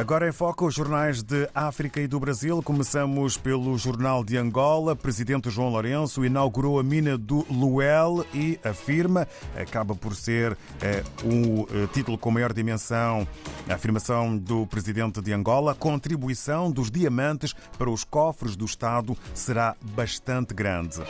Agora em foco os jornais de África e do Brasil. Começamos pelo Jornal de Angola. Presidente João Lourenço inaugurou a mina do Luel e afirma, acaba por ser é, um eh, título com maior dimensão, a afirmação do Presidente de Angola, contribuição dos diamantes para os cofres do Estado será bastante grande.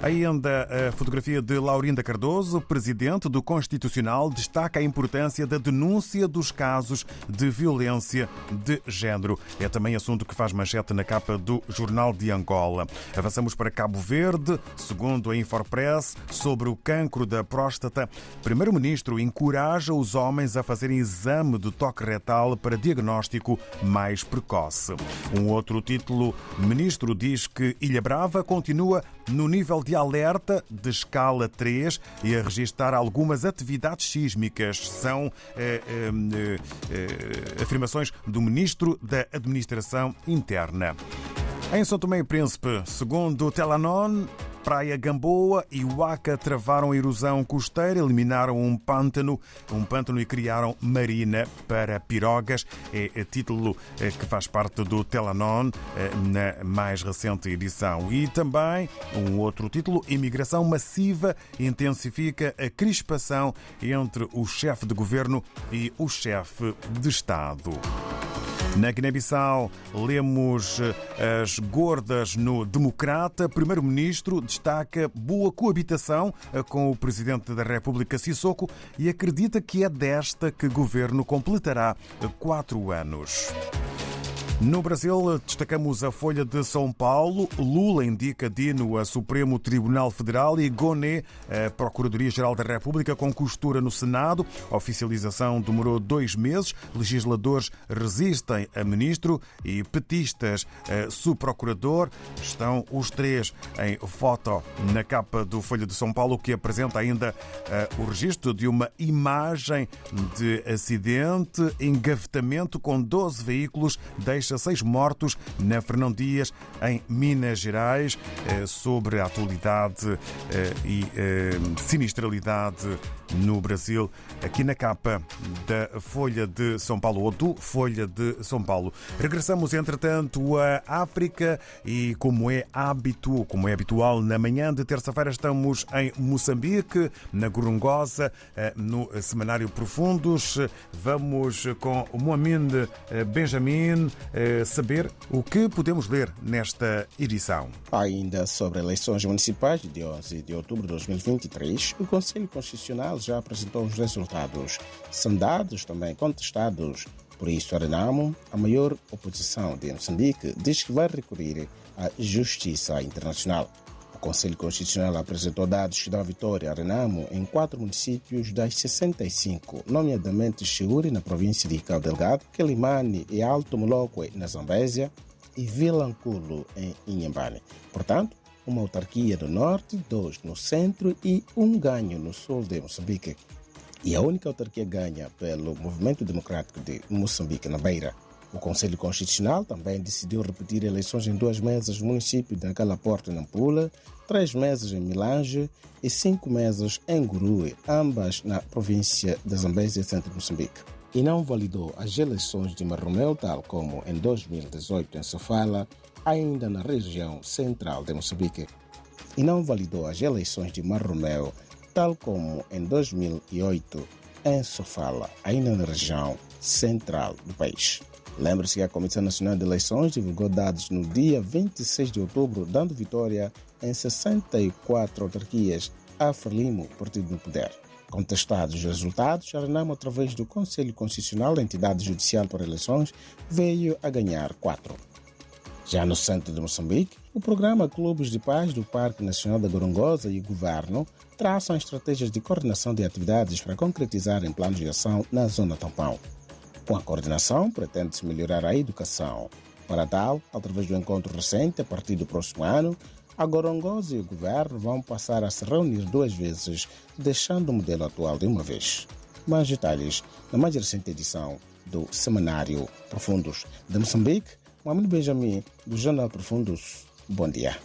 Ainda a fotografia de Laurinda Cardoso, presidente do Constitucional, destaca a importância da denúncia dos casos de violência de género. É também assunto que faz manchete na capa do Jornal de Angola. Avançamos para Cabo Verde. Segundo a Infopress, sobre o cancro da próstata, Primeiro-Ministro encoraja os homens a fazerem exame de toque retal para diagnóstico mais precoce. Um outro título, Ministro diz que Ilha Brava continua no nível de alerta de escala 3 e a registrar algumas atividades sísmicas. São eh, eh, eh, afirmações do Ministro da Administração Interna. Em São Tomé e Príncipe, segundo o Telanon, Praia Gamboa e Huaca travaram a erosão costeira, eliminaram um pântano, um pântano e criaram marina para pirogas. É título é, que faz parte do Telanon é, na mais recente edição. E também um outro título, Imigração Massiva intensifica a crispação entre o chefe de governo e o chefe de Estado. Na Guiné-Bissau, lemos eh, as gordas no Democrata. Primeiro-Ministro destaca boa coabitação eh, com o Presidente da República, Sissoko, e acredita que é desta que o governo completará quatro anos. No Brasil, destacamos a Folha de São Paulo. Lula indica Dino a Supremo Tribunal Federal e Goné a Procuradoria-Geral da República com costura no Senado. A oficialização demorou dois meses. Legisladores resistem a ministro e petistas a subprocurador. Estão os três em foto na capa do Folha de São Paulo, que apresenta ainda uh, o registro de uma imagem de acidente, engavetamento com 12 veículos. Deixa deixa seis mortos na Fernão Dias, em Minas Gerais, eh, sobre a atualidade eh, e eh, sinistralidade no Brasil, aqui na capa da Folha de São Paulo, ou do Folha de São Paulo. Regressamos, entretanto, à África e, como é hábito, como é habitual, na manhã de terça-feira estamos em Moçambique, na Gorongosa, no Semanário Profundos. Vamos com o Mohamed Benjamin saber o que podemos ler nesta edição. Ainda sobre eleições municipais de 11 de outubro de 2023, o Conselho Constitucional já apresentou os resultados. São dados também contestados. Por isso, a Renamo, a maior oposição de Moçambique, diz que vai recorrer à Justiça Internacional. O Conselho Constitucional apresentou dados que dão vitória a Renamo em quatro municípios das 65, nomeadamente Chiuri, na província de Cabo Delgado, e Alto Molokwe, na Zambésia, e Vilanculo, em Inhambane. Portanto, uma autarquia do norte, dois no centro e um ganho no sul de Moçambique. E a única autarquia ganha pelo Movimento Democrático de Moçambique, na Beira. O Conselho Constitucional também decidiu repetir eleições em duas mesas no município de Calaporte, Nampula, três meses em Milange e cinco meses em Gurue, ambas na província de Zambésia, centro de Moçambique. E não validou as eleições de Marromeu, tal como em 2018 em Sofala, ainda na região central de Moçambique. E não validou as eleições de Marromeu, tal como em 2008 em Sofala, ainda na região central do país. Lembre-se que a Comissão Nacional de Eleições divulgou dados no dia 26 de outubro, dando vitória em 64 autarquias a Frelimo, partido no poder. Contestados os resultados, a Renamo, através do Conselho Constitucional, entidade judicial para eleições, veio a ganhar quatro. Já no centro de Moçambique, o programa Clubes de Paz do Parque Nacional da Gorongosa e o governo traçam estratégias de coordenação de atividades para concretizar em planos de ação na zona tampão. Com a coordenação, pretende-se melhorar a educação. Para tal, através do encontro recente, a partir do próximo ano, a Gorongosa e o governo vão passar a se reunir duas vezes, deixando o modelo atual de uma vez. Mais detalhes na mais recente edição do Semanário Profundos de Moçambique. Mohamed Benjamin, do Jornal Profundos. Bom dia.